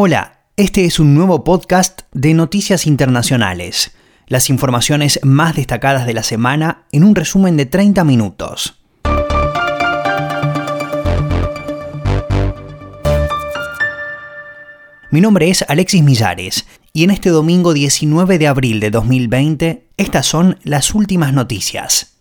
Hola, este es un nuevo podcast de Noticias Internacionales. Las informaciones más destacadas de la semana en un resumen de 30 minutos. Mi nombre es Alexis Millares y en este domingo 19 de abril de 2020 estas son las últimas noticias.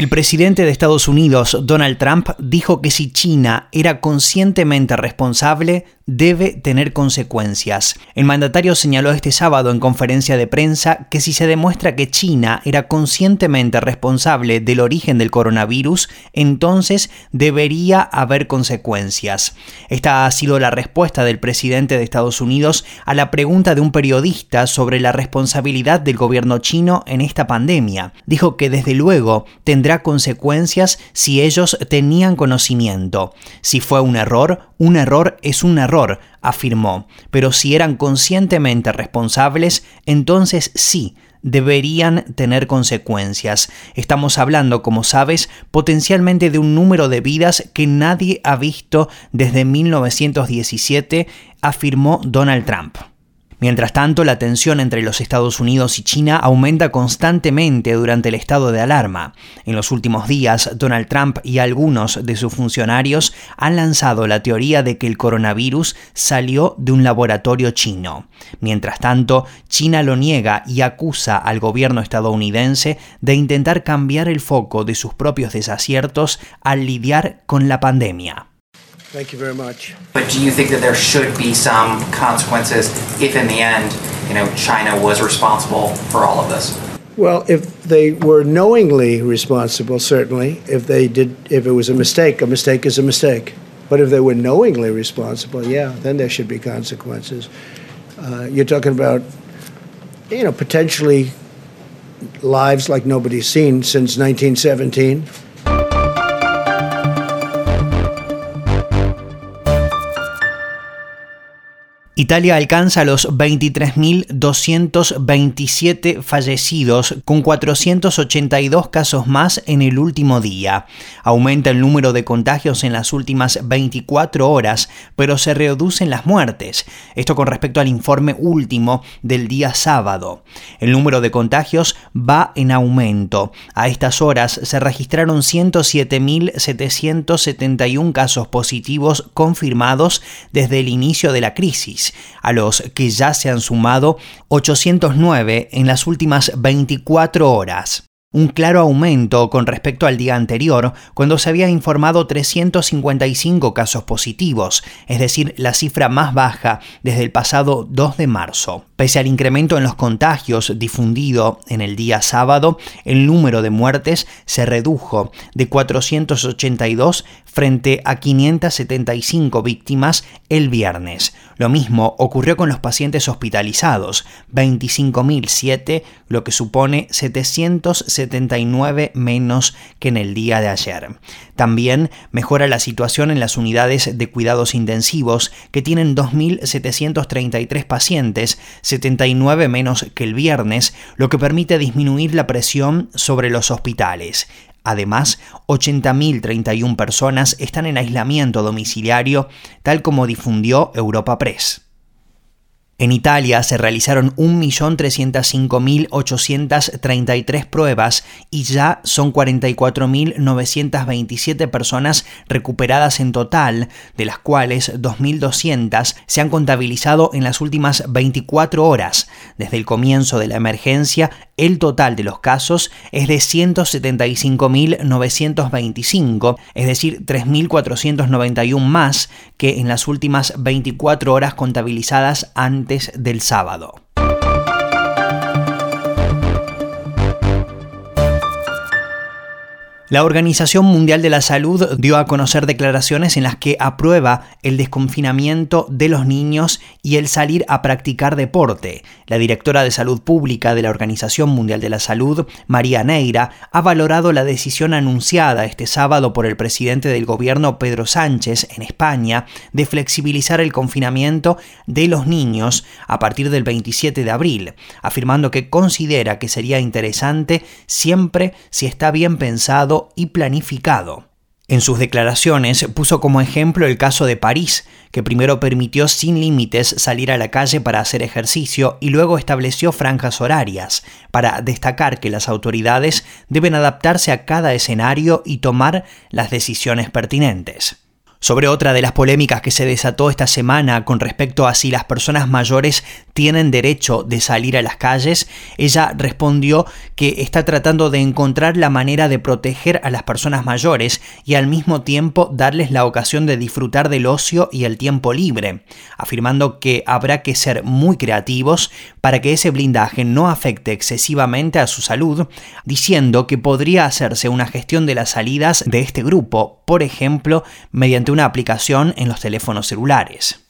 El presidente de Estados Unidos, Donald Trump, dijo que si China era conscientemente responsable, debe tener consecuencias. El mandatario señaló este sábado en conferencia de prensa que si se demuestra que China era conscientemente responsable del origen del coronavirus, entonces debería haber consecuencias. Esta ha sido la respuesta del presidente de Estados Unidos a la pregunta de un periodista sobre la responsabilidad del gobierno chino en esta pandemia. Dijo que desde luego tendrá consecuencias si ellos tenían conocimiento. Si fue un error, un error es un error afirmó, pero si eran conscientemente responsables, entonces sí, deberían tener consecuencias. Estamos hablando, como sabes, potencialmente de un número de vidas que nadie ha visto desde 1917, afirmó Donald Trump. Mientras tanto, la tensión entre los Estados Unidos y China aumenta constantemente durante el estado de alarma. En los últimos días, Donald Trump y algunos de sus funcionarios han lanzado la teoría de que el coronavirus salió de un laboratorio chino. Mientras tanto, China lo niega y acusa al gobierno estadounidense de intentar cambiar el foco de sus propios desaciertos al lidiar con la pandemia. Thank you very much. But do you think that there should be some consequences if, in the end, you know, China was responsible for all of this? Well, if they were knowingly responsible, certainly. If they did, if it was a mistake, a mistake is a mistake. But if they were knowingly responsible, yeah, then there should be consequences. Uh, you're talking about, you know, potentially lives like nobody's seen since 1917. Italia alcanza los 23.227 fallecidos, con 482 casos más en el último día. Aumenta el número de contagios en las últimas 24 horas, pero se reducen las muertes. Esto con respecto al informe último del día sábado. El número de contagios va en aumento. A estas horas se registraron 107.771 casos positivos confirmados desde el inicio de la crisis a los que ya se han sumado 809 en las últimas 24 horas un claro aumento con respecto al día anterior, cuando se había informado 355 casos positivos, es decir, la cifra más baja desde el pasado 2 de marzo. Pese al incremento en los contagios difundido en el día sábado, el número de muertes se redujo de 482 frente a 575 víctimas el viernes. Lo mismo ocurrió con los pacientes hospitalizados, 25.007, lo que supone 779 menos que en el día de ayer. También mejora la situación en las unidades de cuidados intensivos, que tienen 2.733 pacientes, 79 menos que el viernes, lo que permite disminuir la presión sobre los hospitales. Además, 80.031 personas están en aislamiento domiciliario, tal como difundió Europa Press. En Italia se realizaron 1.305.833 pruebas y ya son 44.927 personas recuperadas en total, de las cuales 2.200 se han contabilizado en las últimas 24 horas. Desde el comienzo de la emergencia, el total de los casos es de 175.925, es decir, 3.491 más que en las últimas 24 horas contabilizadas antes del sábado. La Organización Mundial de la Salud dio a conocer declaraciones en las que aprueba el desconfinamiento de los niños y el salir a practicar deporte. La directora de Salud Pública de la Organización Mundial de la Salud, María Neira, ha valorado la decisión anunciada este sábado por el presidente del gobierno Pedro Sánchez en España de flexibilizar el confinamiento de los niños a partir del 27 de abril, afirmando que considera que sería interesante siempre si está bien pensado y planificado. En sus declaraciones puso como ejemplo el caso de París, que primero permitió sin límites salir a la calle para hacer ejercicio y luego estableció franjas horarias, para destacar que las autoridades deben adaptarse a cada escenario y tomar las decisiones pertinentes. Sobre otra de las polémicas que se desató esta semana con respecto a si las personas mayores tienen derecho de salir a las calles, ella respondió que está tratando de encontrar la manera de proteger a las personas mayores y al mismo tiempo darles la ocasión de disfrutar del ocio y el tiempo libre, afirmando que habrá que ser muy creativos para que ese blindaje no afecte excesivamente a su salud, diciendo que podría hacerse una gestión de las salidas de este grupo, por ejemplo, mediante una aplicación en los teléfonos celulares.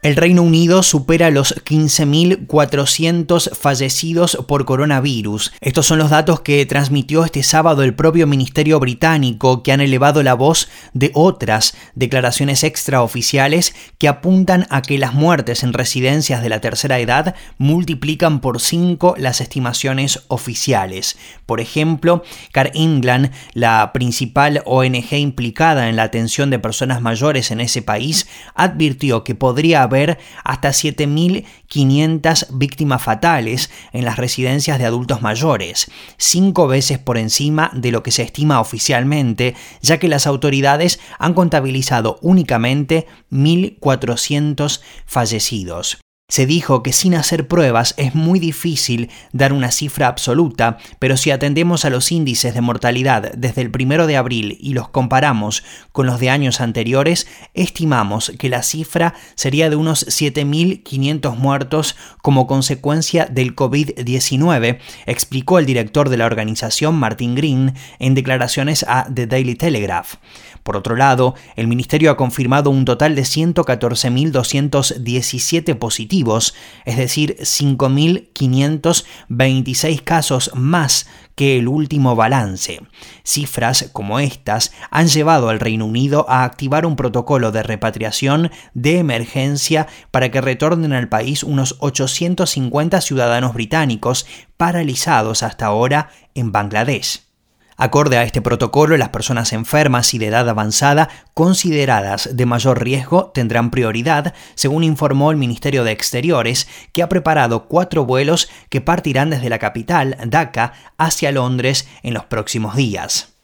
El Reino Unido supera los 15.400 fallecidos por coronavirus. Estos son los datos que transmitió este sábado el propio Ministerio británico, que han elevado la voz de otras declaraciones extraoficiales que apuntan a que las muertes en residencias de la tercera edad multiplican por 5 las estimaciones oficiales. Por ejemplo, Car England, la principal ONG implicada en la atención de personas mayores en ese país, advirtió que podría haber hasta 7.500 víctimas fatales en las residencias de adultos mayores, cinco veces por encima de lo que se estima oficialmente, ya que las autoridades han contabilizado únicamente 1.400 fallecidos. Se dijo que sin hacer pruebas es muy difícil dar una cifra absoluta, pero si atendemos a los índices de mortalidad desde el primero de abril y los comparamos con los de años anteriores, estimamos que la cifra sería de unos 7.500 muertos como consecuencia del COVID-19, explicó el director de la organización Martin Green en declaraciones a The Daily Telegraph. Por otro lado, el Ministerio ha confirmado un total de 114.217 positivos, es decir, 5.526 casos más que el último balance. Cifras como estas han llevado al Reino Unido a activar un protocolo de repatriación de emergencia para que retornen al país unos 850 ciudadanos británicos paralizados hasta ahora en Bangladesh. Acorde a este protocolo, las personas enfermas y de edad avanzada consideradas de mayor riesgo tendrán prioridad, según informó el Ministerio de Exteriores, que ha preparado cuatro vuelos que partirán desde la capital, Dhaka, hacia Londres en los próximos días.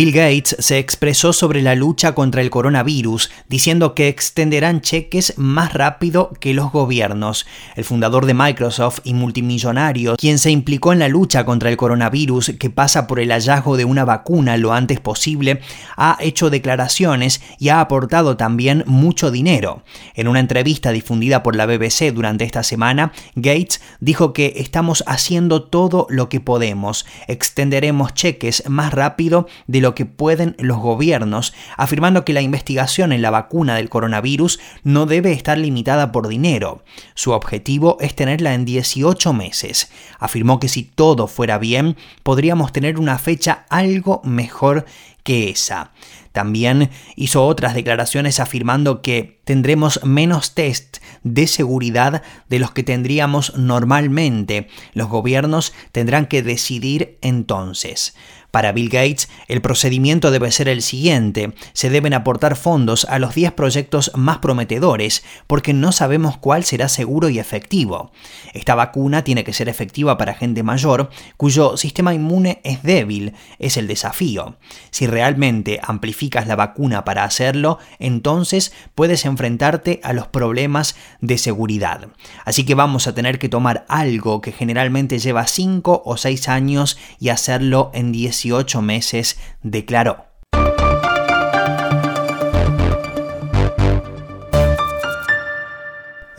Bill Gates se expresó sobre la lucha contra el coronavirus, diciendo que extenderán cheques más rápido que los gobiernos. El fundador de Microsoft y multimillonario, quien se implicó en la lucha contra el coronavirus que pasa por el hallazgo de una vacuna lo antes posible, ha hecho declaraciones y ha aportado también mucho dinero. En una entrevista difundida por la BBC durante esta semana, Gates dijo que estamos haciendo todo lo que podemos, extenderemos cheques más rápido de lo que pueden los gobiernos, afirmando que la investigación en la vacuna del coronavirus no debe estar limitada por dinero. Su objetivo es tenerla en 18 meses. Afirmó que si todo fuera bien, podríamos tener una fecha algo mejor que esa. También hizo otras declaraciones afirmando que tendremos menos test de seguridad de los que tendríamos normalmente. Los gobiernos tendrán que decidir entonces. Para Bill Gates, el procedimiento debe ser el siguiente. Se deben aportar fondos a los 10 proyectos más prometedores, porque no sabemos cuál será seguro y efectivo. Esta vacuna tiene que ser efectiva para gente mayor, cuyo sistema inmune es débil, es el desafío. Si realmente amplificas la vacuna para hacerlo, entonces puedes enfrentarte a los problemas de seguridad. Así que vamos a tener que tomar algo que generalmente lleva 5 o 6 años y hacerlo en 10 18 meses, declaró.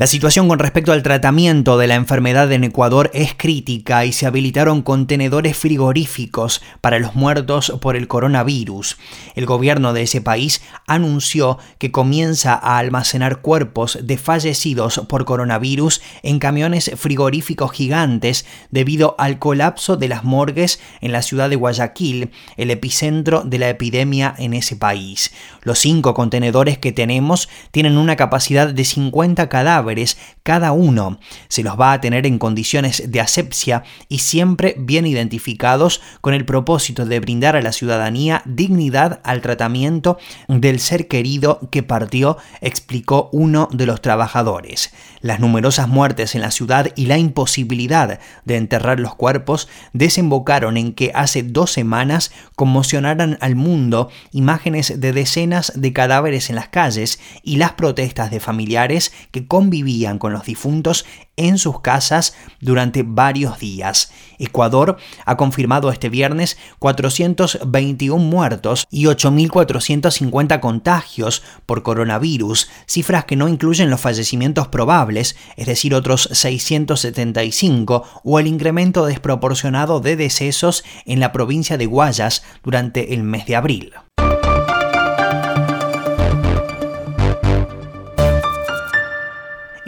La situación con respecto al tratamiento de la enfermedad en Ecuador es crítica y se habilitaron contenedores frigoríficos para los muertos por el coronavirus. El gobierno de ese país anunció que comienza a almacenar cuerpos de fallecidos por coronavirus en camiones frigoríficos gigantes debido al colapso de las morgues en la ciudad de Guayaquil, el epicentro de la epidemia en ese país. Los cinco contenedores que tenemos tienen una capacidad de 50 cadáveres cada uno. Se los va a tener en condiciones de asepsia y siempre bien identificados con el propósito de brindar a la ciudadanía dignidad al tratamiento del ser querido que partió, explicó uno de los trabajadores. Las numerosas muertes en la ciudad y la imposibilidad de enterrar los cuerpos desembocaron en que hace dos semanas conmocionaran al mundo imágenes de decenas de cadáveres en las calles y las protestas de familiares que con los difuntos en sus casas durante varios días. Ecuador ha confirmado este viernes 421 muertos y 8.450 contagios por coronavirus, cifras que no incluyen los fallecimientos probables, es decir, otros 675, o el incremento desproporcionado de decesos en la provincia de Guayas durante el mes de abril.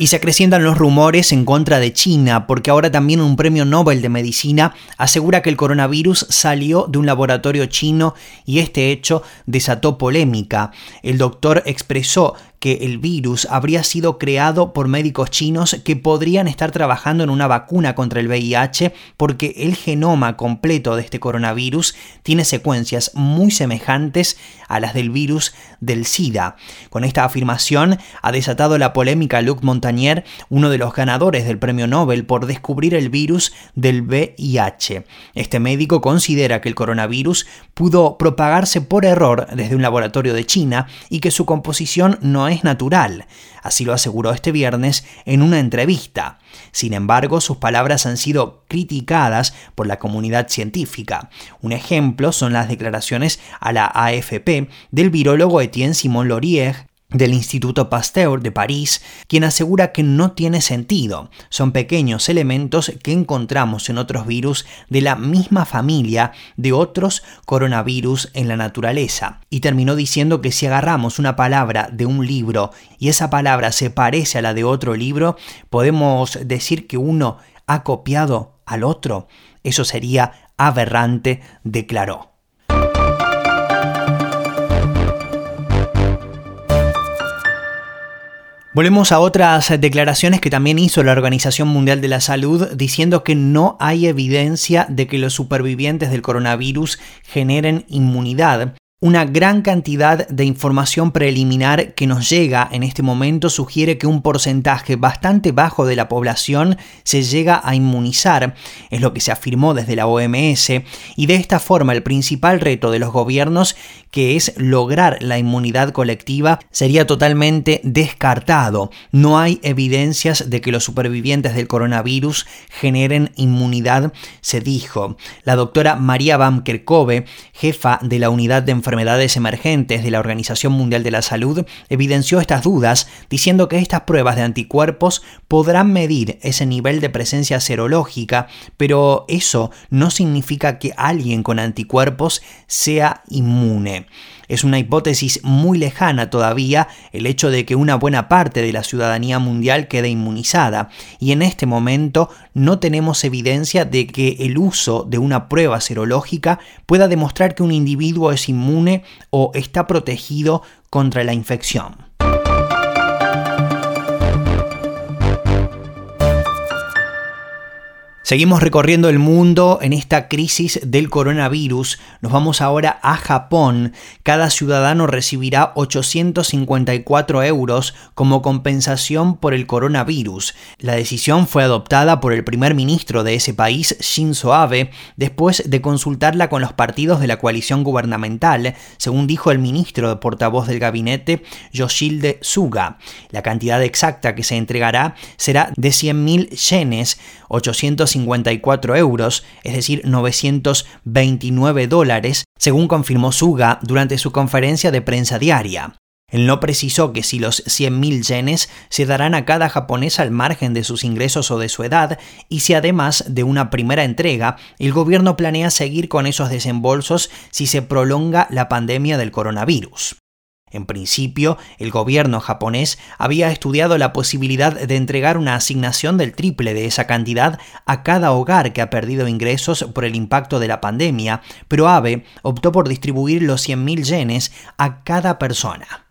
Y se acrecientan los rumores en contra de China, porque ahora también un premio Nobel de Medicina asegura que el coronavirus salió de un laboratorio chino y este hecho desató polémica. El doctor expresó que el virus habría sido creado por médicos chinos que podrían estar trabajando en una vacuna contra el VIH porque el genoma completo de este coronavirus tiene secuencias muy semejantes a las del virus del SIDA. Con esta afirmación ha desatado la polémica Luc Montagnier, uno de los ganadores del premio Nobel por descubrir el virus del VIH. Este médico considera que el coronavirus pudo propagarse por error desde un laboratorio de China y que su composición no es es natural, así lo aseguró este viernes en una entrevista. Sin embargo, sus palabras han sido criticadas por la comunidad científica. Un ejemplo son las declaraciones a la AFP del virólogo Etienne Simon Laurier, del Instituto Pasteur de París, quien asegura que no tiene sentido. Son pequeños elementos que encontramos en otros virus de la misma familia de otros coronavirus en la naturaleza. Y terminó diciendo que si agarramos una palabra de un libro y esa palabra se parece a la de otro libro, podemos decir que uno ha copiado al otro. Eso sería aberrante, declaró. Volvemos a otras declaraciones que también hizo la Organización Mundial de la Salud diciendo que no hay evidencia de que los supervivientes del coronavirus generen inmunidad. Una gran cantidad de información preliminar que nos llega en este momento sugiere que un porcentaje bastante bajo de la población se llega a inmunizar, es lo que se afirmó desde la OMS, y de esta forma el principal reto de los gobiernos, que es lograr la inmunidad colectiva, sería totalmente descartado. No hay evidencias de que los supervivientes del coronavirus generen inmunidad, se dijo. La doctora María Van Kerkhove, jefa de la unidad de enfermedades emergentes de la Organización Mundial de la Salud evidenció estas dudas diciendo que estas pruebas de anticuerpos podrán medir ese nivel de presencia serológica, pero eso no significa que alguien con anticuerpos sea inmune. Es una hipótesis muy lejana todavía el hecho de que una buena parte de la ciudadanía mundial quede inmunizada, y en este momento no tenemos evidencia de que el uso de una prueba serológica pueda demostrar que un individuo es inmune o está protegido contra la infección. Seguimos recorriendo el mundo en esta crisis del coronavirus. Nos vamos ahora a Japón. Cada ciudadano recibirá 854 euros como compensación por el coronavirus. La decisión fue adoptada por el primer ministro de ese país, Shinzo Abe, después de consultarla con los partidos de la coalición gubernamental, según dijo el ministro de portavoz del gabinete, Yoshilde Suga. La cantidad exacta que se entregará será de 100.000 yenes, 800 54 euros, es decir, 929 dólares, según confirmó Suga durante su conferencia de prensa diaria. Él no precisó que si los 100.000 yenes se darán a cada japonés al margen de sus ingresos o de su edad, y si además de una primera entrega, el gobierno planea seguir con esos desembolsos si se prolonga la pandemia del coronavirus. En principio, el gobierno japonés había estudiado la posibilidad de entregar una asignación del triple de esa cantidad a cada hogar que ha perdido ingresos por el impacto de la pandemia, pero Abe optó por distribuir los 100.000 yenes a cada persona.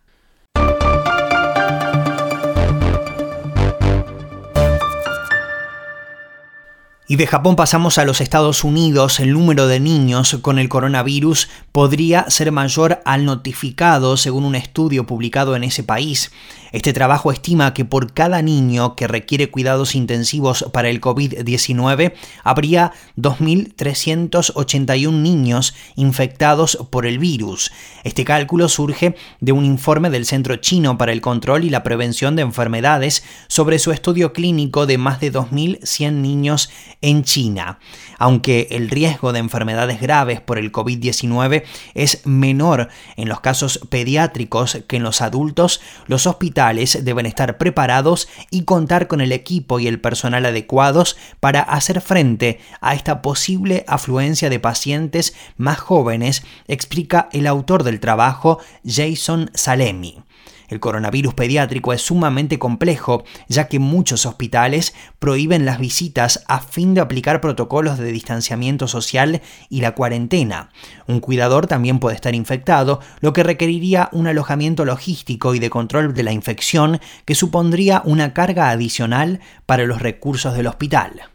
Y de Japón pasamos a los Estados Unidos. El número de niños con el coronavirus podría ser mayor al notificado, según un estudio publicado en ese país. Este trabajo estima que por cada niño que requiere cuidados intensivos para el COVID-19 habría 2.381 niños infectados por el virus. Este cálculo surge de un informe del Centro Chino para el Control y la Prevención de Enfermedades sobre su estudio clínico de más de 2.100 niños en China. Aunque el riesgo de enfermedades graves por el COVID-19 es menor en los casos pediátricos que en los adultos, los hospitales deben estar preparados y contar con el equipo y el personal adecuados para hacer frente a esta posible afluencia de pacientes más jóvenes, explica el autor del trabajo, Jason Salemi. El coronavirus pediátrico es sumamente complejo, ya que muchos hospitales prohíben las visitas a fin de aplicar protocolos de distanciamiento social y la cuarentena. Un cuidador también puede estar infectado, lo que requeriría un alojamiento logístico y de control de la infección que supondría una carga adicional para los recursos del hospital.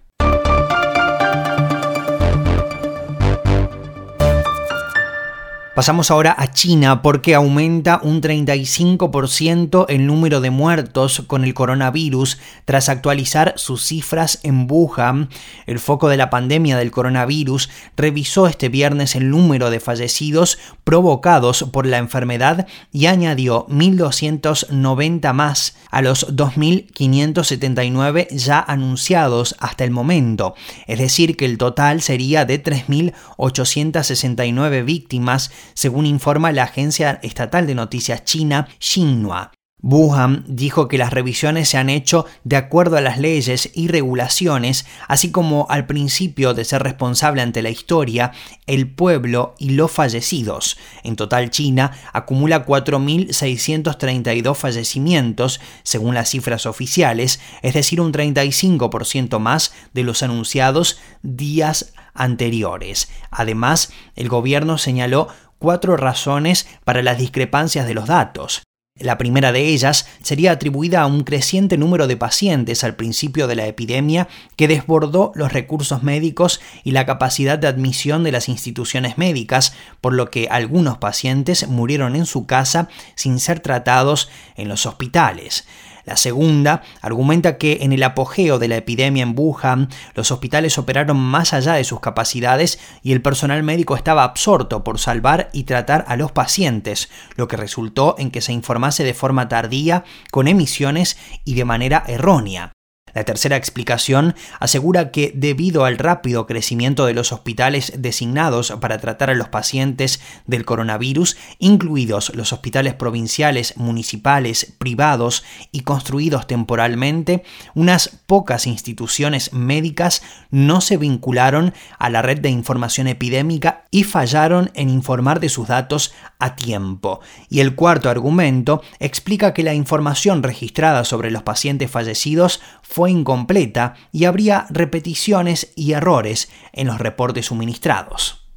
Pasamos ahora a China porque aumenta un 35% el número de muertos con el coronavirus tras actualizar sus cifras en Wuhan. El foco de la pandemia del coronavirus revisó este viernes el número de fallecidos provocados por la enfermedad y añadió 1.290 más a los 2.579 ya anunciados hasta el momento. Es decir, que el total sería de 3.869 víctimas según informa la agencia estatal de noticias china Xinhua. Wuhan dijo que las revisiones se han hecho de acuerdo a las leyes y regulaciones, así como al principio de ser responsable ante la historia, el pueblo y los fallecidos. En total, China acumula 4.632 fallecimientos, según las cifras oficiales, es decir, un 35% más de los anunciados días anteriores. Además, el gobierno señaló cuatro razones para las discrepancias de los datos. La primera de ellas sería atribuida a un creciente número de pacientes al principio de la epidemia que desbordó los recursos médicos y la capacidad de admisión de las instituciones médicas, por lo que algunos pacientes murieron en su casa sin ser tratados en los hospitales. La segunda argumenta que en el apogeo de la epidemia en Wuhan, los hospitales operaron más allá de sus capacidades y el personal médico estaba absorto por salvar y tratar a los pacientes, lo que resultó en que se informase de forma tardía, con emisiones y de manera errónea. La tercera explicación asegura que debido al rápido crecimiento de los hospitales designados para tratar a los pacientes del coronavirus, incluidos los hospitales provinciales, municipales, privados y construidos temporalmente, unas pocas instituciones médicas no se vincularon a la red de información epidémica y fallaron en informar de sus datos a tiempo. Y el cuarto argumento explica que la información registrada sobre los pacientes fallecidos fue incompleta y habría repeticiones y errores en los reportes suministrados.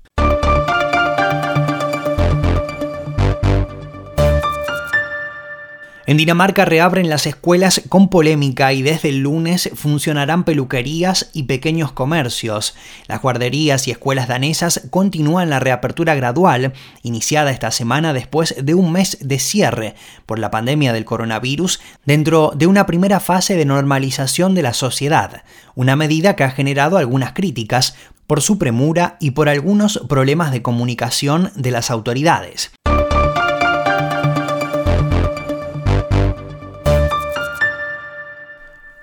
En Dinamarca reabren las escuelas con polémica y desde el lunes funcionarán peluquerías y pequeños comercios. Las guarderías y escuelas danesas continúan la reapertura gradual, iniciada esta semana después de un mes de cierre por la pandemia del coronavirus, dentro de una primera fase de normalización de la sociedad, una medida que ha generado algunas críticas por su premura y por algunos problemas de comunicación de las autoridades.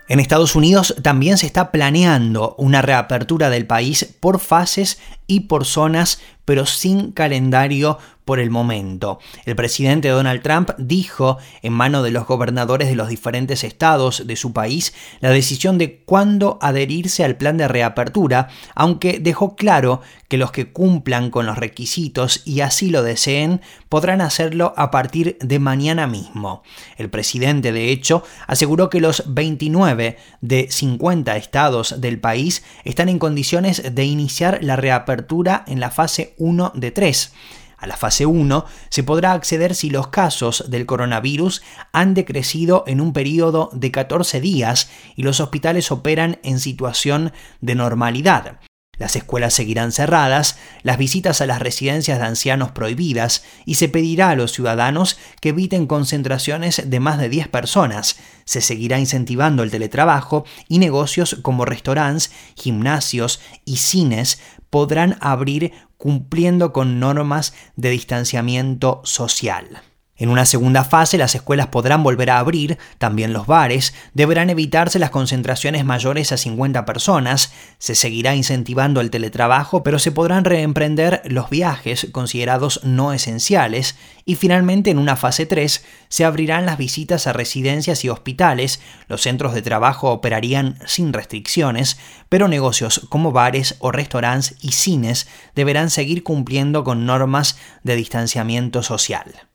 En Estados Unidos también se está planeando una reapertura del país por fases y por zonas, pero sin calendario por el momento. El presidente Donald Trump dijo en mano de los gobernadores de los diferentes estados de su país la decisión de cuándo adherirse al plan de reapertura, aunque dejó claro que los que cumplan con los requisitos y así lo deseen podrán hacerlo a partir de mañana mismo. El presidente, de hecho, aseguró que los 29 de 50 estados del país están en condiciones de iniciar la reapertura en la fase 1 de 3. A la fase 1 se podrá acceder si los casos del coronavirus han decrecido en un periodo de 14 días y los hospitales operan en situación de normalidad. Las escuelas seguirán cerradas, las visitas a las residencias de ancianos prohibidas y se pedirá a los ciudadanos que eviten concentraciones de más de 10 personas. Se seguirá incentivando el teletrabajo y negocios como restaurantes, gimnasios y cines podrán abrir cumpliendo con normas de distanciamiento social. En una segunda fase, las escuelas podrán volver a abrir, también los bares, deberán evitarse las concentraciones mayores a 50 personas, se seguirá incentivando el teletrabajo, pero se podrán reemprender los viajes considerados no esenciales, y finalmente en una fase 3 se abrirán las visitas a residencias y hospitales, los centros de trabajo operarían sin restricciones, pero negocios como bares o restaurantes y cines deberán seguir cumpliendo con normas de distanciamiento social.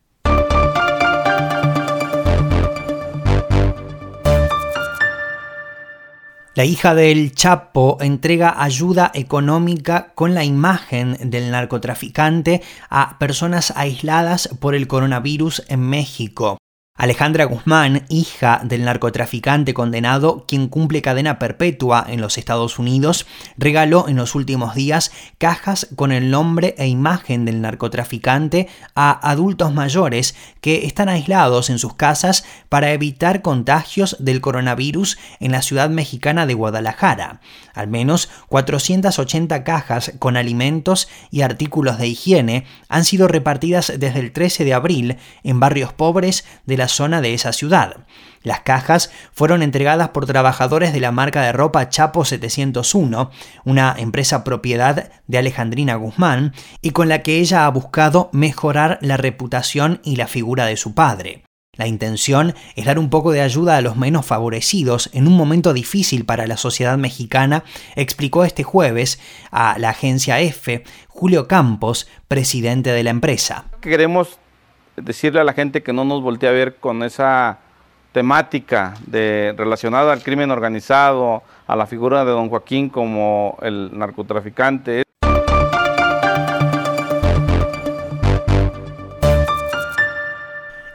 La hija del Chapo entrega ayuda económica con la imagen del narcotraficante a personas aisladas por el coronavirus en México. Alejandra Guzmán, hija del narcotraficante condenado, quien cumple cadena perpetua en los Estados Unidos, regaló en los últimos días cajas con el nombre e imagen del narcotraficante a adultos mayores que están aislados en sus casas para evitar contagios del coronavirus en la ciudad mexicana de Guadalajara. Al menos 480 cajas con alimentos y artículos de higiene han sido repartidas desde el 13 de abril en barrios pobres de la zona de esa ciudad. Las cajas fueron entregadas por trabajadores de la marca de ropa Chapo 701, una empresa propiedad de Alejandrina Guzmán, y con la que ella ha buscado mejorar la reputación y la figura de su padre. La intención es dar un poco de ayuda a los menos favorecidos en un momento difícil para la sociedad mexicana, explicó este jueves a la agencia EFE Julio Campos, presidente de la empresa. Queremos decirle a la gente que no nos voltee a ver con esa temática de, relacionada al crimen organizado, a la figura de don Joaquín como el narcotraficante.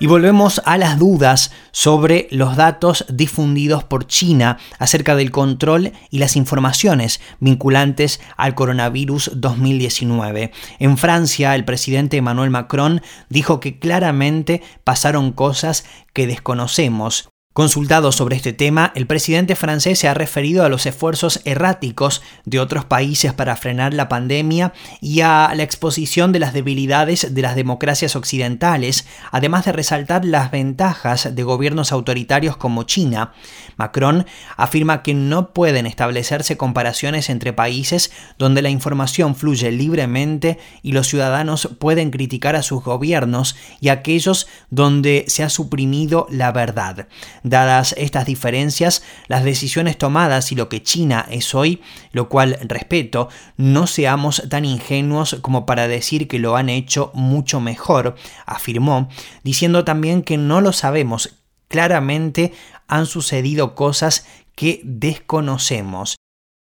Y volvemos a las dudas sobre los datos difundidos por China acerca del control y las informaciones vinculantes al coronavirus 2019. En Francia, el presidente Emmanuel Macron dijo que claramente pasaron cosas que desconocemos. Consultado sobre este tema, el presidente francés se ha referido a los esfuerzos erráticos de otros países para frenar la pandemia y a la exposición de las debilidades de las democracias occidentales, además de resaltar las ventajas de gobiernos autoritarios como China. Macron afirma que no pueden establecerse comparaciones entre países donde la información fluye libremente y los ciudadanos pueden criticar a sus gobiernos y aquellos donde se ha suprimido la verdad. Dadas estas diferencias, las decisiones tomadas y lo que China es hoy, lo cual respeto, no seamos tan ingenuos como para decir que lo han hecho mucho mejor, afirmó, diciendo también que no lo sabemos. Claramente han sucedido cosas que desconocemos.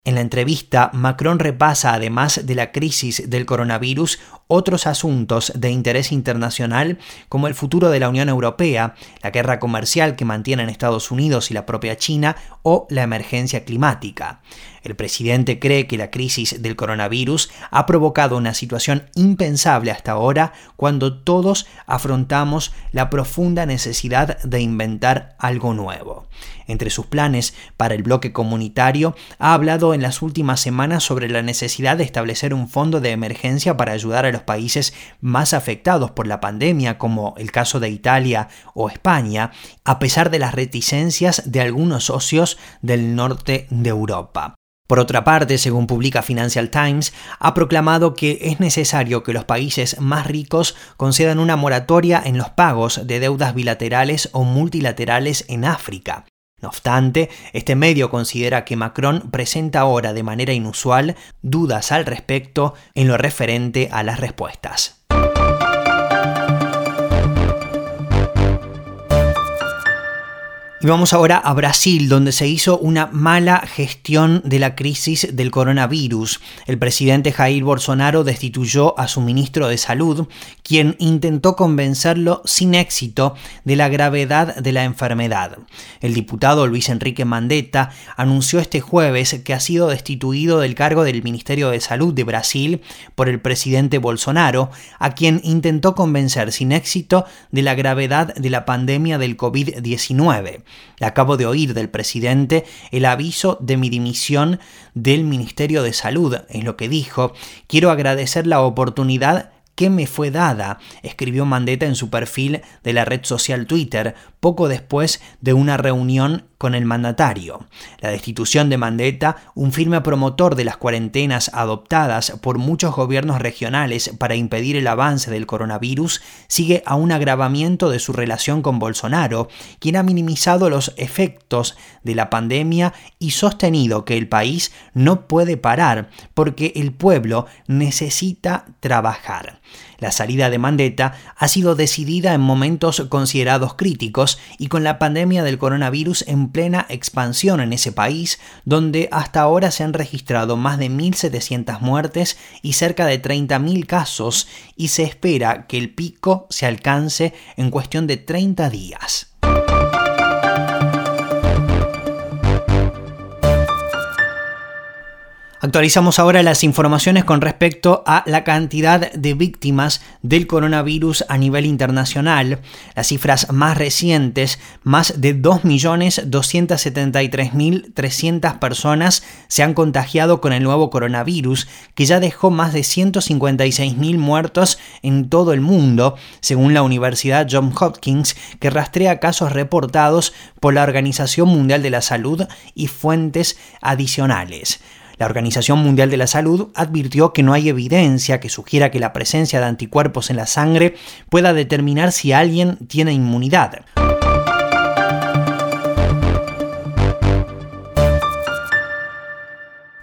En la entrevista, Macron repasa, además de la crisis del coronavirus, otros asuntos de interés internacional como el futuro de la Unión Europea, la guerra comercial que mantienen Estados Unidos y la propia China o la emergencia climática. El presidente cree que la crisis del coronavirus ha provocado una situación impensable hasta ahora cuando todos afrontamos la profunda necesidad de inventar algo nuevo. Entre sus planes para el bloque comunitario, ha hablado en las últimas semanas sobre la necesidad de establecer un fondo de emergencia para ayudar a los países más afectados por la pandemia, como el caso de Italia o España, a pesar de las reticencias de algunos socios del norte de Europa. Por otra parte, según publica Financial Times, ha proclamado que es necesario que los países más ricos concedan una moratoria en los pagos de deudas bilaterales o multilaterales en África. No obstante, este medio considera que Macron presenta ahora de manera inusual dudas al respecto en lo referente a las respuestas. Y vamos ahora a Brasil, donde se hizo una mala gestión de la crisis del coronavirus. El presidente Jair Bolsonaro destituyó a su ministro de Salud, quien intentó convencerlo sin éxito de la gravedad de la enfermedad. El diputado Luis Enrique Mandetta anunció este jueves que ha sido destituido del cargo del Ministerio de Salud de Brasil por el presidente Bolsonaro, a quien intentó convencer sin éxito de la gravedad de la pandemia del COVID-19. Acabo de oír del presidente el aviso de mi dimisión del Ministerio de Salud, es lo que dijo. Quiero agradecer la oportunidad que me fue dada, escribió Mandetta en su perfil de la red social Twitter, poco después de una reunión con el mandatario. La destitución de Mandetta, un firme promotor de las cuarentenas adoptadas por muchos gobiernos regionales para impedir el avance del coronavirus, sigue a un agravamiento de su relación con Bolsonaro, quien ha minimizado los efectos de la pandemia y sostenido que el país no puede parar porque el pueblo necesita trabajar. La salida de Mandetta ha sido decidida en momentos considerados críticos y con la pandemia del coronavirus en plena expansión en ese país, donde hasta ahora se han registrado más de 1.700 muertes y cerca de 30.000 casos, y se espera que el pico se alcance en cuestión de 30 días. Actualizamos ahora las informaciones con respecto a la cantidad de víctimas del coronavirus a nivel internacional. Las cifras más recientes, más de 2.273.300 personas se han contagiado con el nuevo coronavirus, que ya dejó más de 156.000 muertos en todo el mundo, según la Universidad Johns Hopkins, que rastrea casos reportados por la Organización Mundial de la Salud y fuentes adicionales. La Organización Mundial de la Salud advirtió que no hay evidencia que sugiera que la presencia de anticuerpos en la sangre pueda determinar si alguien tiene inmunidad.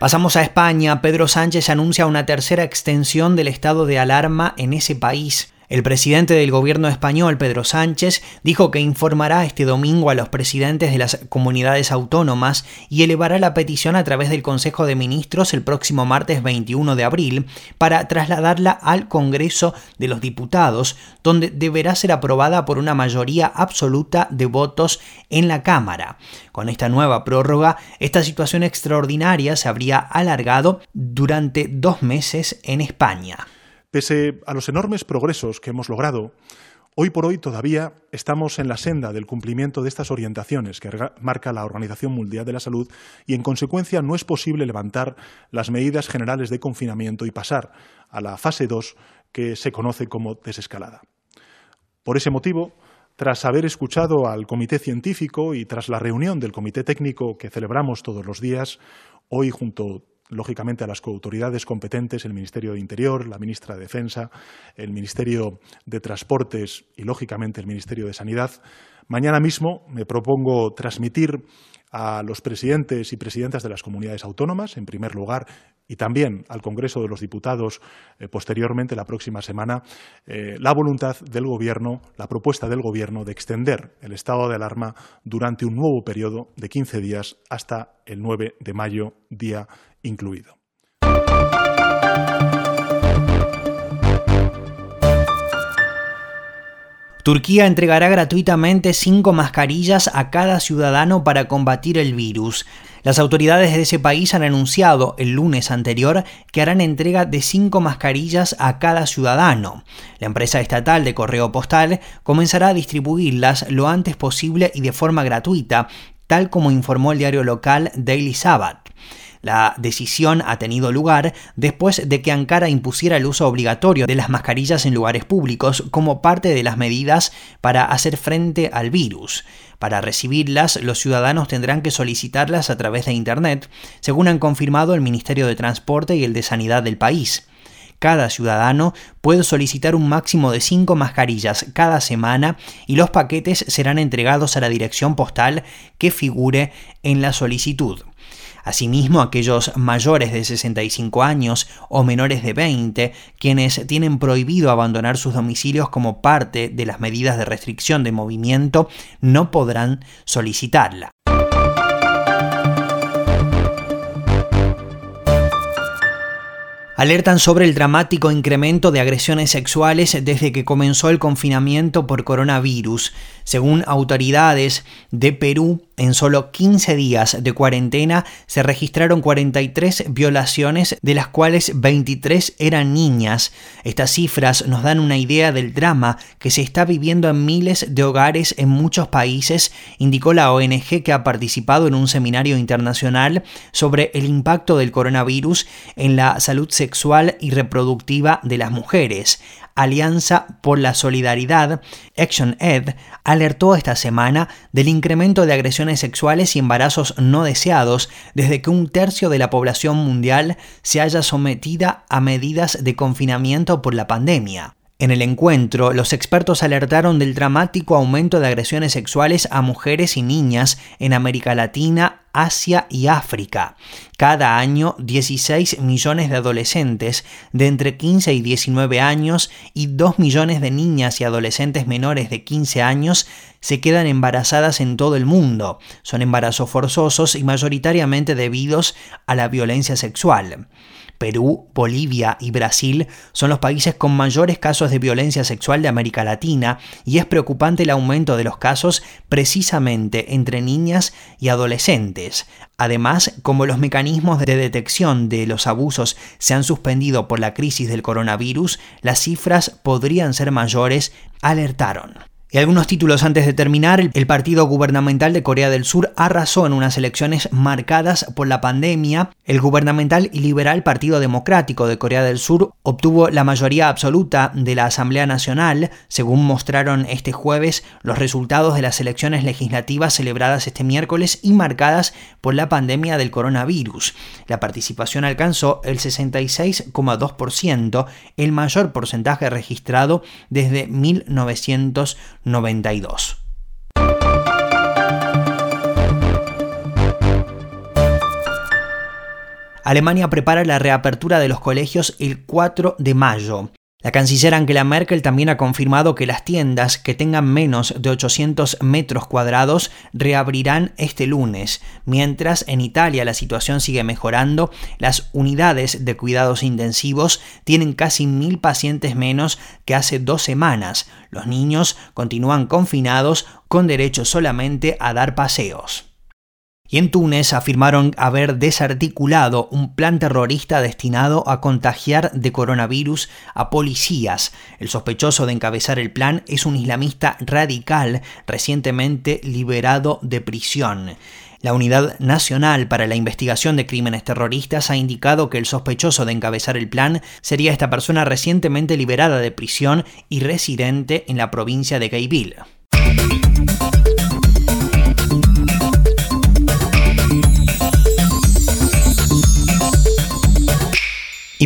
Pasamos a España. Pedro Sánchez anuncia una tercera extensión del estado de alarma en ese país. El presidente del gobierno español, Pedro Sánchez, dijo que informará este domingo a los presidentes de las comunidades autónomas y elevará la petición a través del Consejo de Ministros el próximo martes 21 de abril para trasladarla al Congreso de los Diputados, donde deberá ser aprobada por una mayoría absoluta de votos en la Cámara. Con esta nueva prórroga, esta situación extraordinaria se habría alargado durante dos meses en España. Pese a los enormes progresos que hemos logrado, hoy por hoy todavía estamos en la senda del cumplimiento de estas orientaciones que marca la Organización Mundial de la Salud y, en consecuencia, no es posible levantar las medidas generales de confinamiento y pasar a la fase 2 que se conoce como desescalada. Por ese motivo, tras haber escuchado al Comité Científico y tras la reunión del Comité Técnico que celebramos todos los días, hoy junto lógicamente a las autoridades competentes, el Ministerio de Interior, la ministra de Defensa, el Ministerio de Transportes y, lógicamente, el Ministerio de Sanidad. Mañana mismo me propongo transmitir a los presidentes y presidentas de las comunidades autónomas, en primer lugar, y también al Congreso de los Diputados eh, posteriormente, la próxima semana, eh, la voluntad del Gobierno, la propuesta del Gobierno de extender el estado de alarma durante un nuevo periodo de 15 días hasta el 9 de mayo, día incluido. Turquía entregará gratuitamente cinco mascarillas a cada ciudadano para combatir el virus. Las autoridades de ese país han anunciado el lunes anterior que harán entrega de cinco mascarillas a cada ciudadano. La empresa estatal de correo postal comenzará a distribuirlas lo antes posible y de forma gratuita, tal como informó el diario local Daily Sabbath. La decisión ha tenido lugar después de que Ankara impusiera el uso obligatorio de las mascarillas en lugares públicos como parte de las medidas para hacer frente al virus. Para recibirlas, los ciudadanos tendrán que solicitarlas a través de Internet, según han confirmado el Ministerio de Transporte y el de Sanidad del país. Cada ciudadano puede solicitar un máximo de 5 mascarillas cada semana y los paquetes serán entregados a la dirección postal que figure en la solicitud. Asimismo, aquellos mayores de 65 años o menores de 20, quienes tienen prohibido abandonar sus domicilios como parte de las medidas de restricción de movimiento, no podrán solicitarla. alertan sobre el dramático incremento de agresiones sexuales desde que comenzó el confinamiento por coronavirus. Según autoridades de Perú, en solo 15 días de cuarentena se registraron 43 violaciones, de las cuales 23 eran niñas. Estas cifras nos dan una idea del drama que se está viviendo en miles de hogares en muchos países, indicó la ONG que ha participado en un seminario internacional sobre el impacto del coronavirus en la salud sexual y reproductiva de las mujeres. Alianza por la Solidaridad, Action Ed, alertó esta semana del incremento de agresiones sexuales y embarazos no deseados desde que un tercio de la población mundial se haya sometida a medidas de confinamiento por la pandemia. En el encuentro, los expertos alertaron del dramático aumento de agresiones sexuales a mujeres y niñas en América Latina, Asia y África. Cada año, 16 millones de adolescentes de entre 15 y 19 años y 2 millones de niñas y adolescentes menores de 15 años se quedan embarazadas en todo el mundo. Son embarazos forzosos y mayoritariamente debidos a la violencia sexual. Perú, Bolivia y Brasil son los países con mayores casos de violencia sexual de América Latina y es preocupante el aumento de los casos precisamente entre niñas y adolescentes. Además, como los mecanismos de detección de los abusos se han suspendido por la crisis del coronavirus, las cifras podrían ser mayores, alertaron. Y algunos títulos antes de terminar, el Partido Gubernamental de Corea del Sur arrasó en unas elecciones marcadas por la pandemia. El gubernamental y liberal Partido Democrático de Corea del Sur obtuvo la mayoría absoluta de la Asamblea Nacional, según mostraron este jueves los resultados de las elecciones legislativas celebradas este miércoles y marcadas por la pandemia del coronavirus. La participación alcanzó el 66,2%, el mayor porcentaje registrado desde 1990. 92. Alemania prepara la reapertura de los colegios el 4 de mayo. La canciller Angela Merkel también ha confirmado que las tiendas que tengan menos de 800 metros cuadrados reabrirán este lunes, mientras en Italia la situación sigue mejorando, las unidades de cuidados intensivos tienen casi mil pacientes menos que hace dos semanas. Los niños continúan confinados con derecho solamente a dar paseos. Y en Túnez afirmaron haber desarticulado un plan terrorista destinado a contagiar de coronavirus a policías. El sospechoso de encabezar el plan es un islamista radical recientemente liberado de prisión. La Unidad Nacional para la Investigación de Crímenes Terroristas ha indicado que el sospechoso de encabezar el plan sería esta persona recientemente liberada de prisión y residente en la provincia de Gaibil.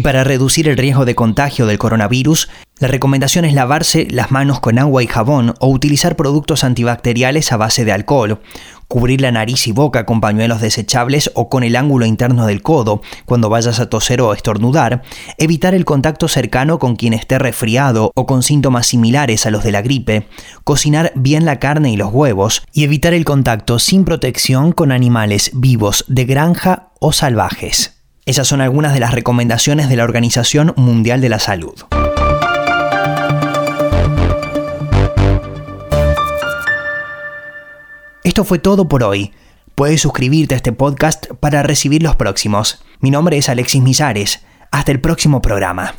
Para reducir el riesgo de contagio del coronavirus, la recomendación es lavarse las manos con agua y jabón o utilizar productos antibacteriales a base de alcohol, cubrir la nariz y boca con pañuelos desechables o con el ángulo interno del codo cuando vayas a toser o estornudar, evitar el contacto cercano con quien esté resfriado o con síntomas similares a los de la gripe, cocinar bien la carne y los huevos y evitar el contacto sin protección con animales vivos de granja o salvajes. Esas son algunas de las recomendaciones de la Organización Mundial de la Salud. Esto fue todo por hoy. Puedes suscribirte a este podcast para recibir los próximos. Mi nombre es Alexis Millares. Hasta el próximo programa.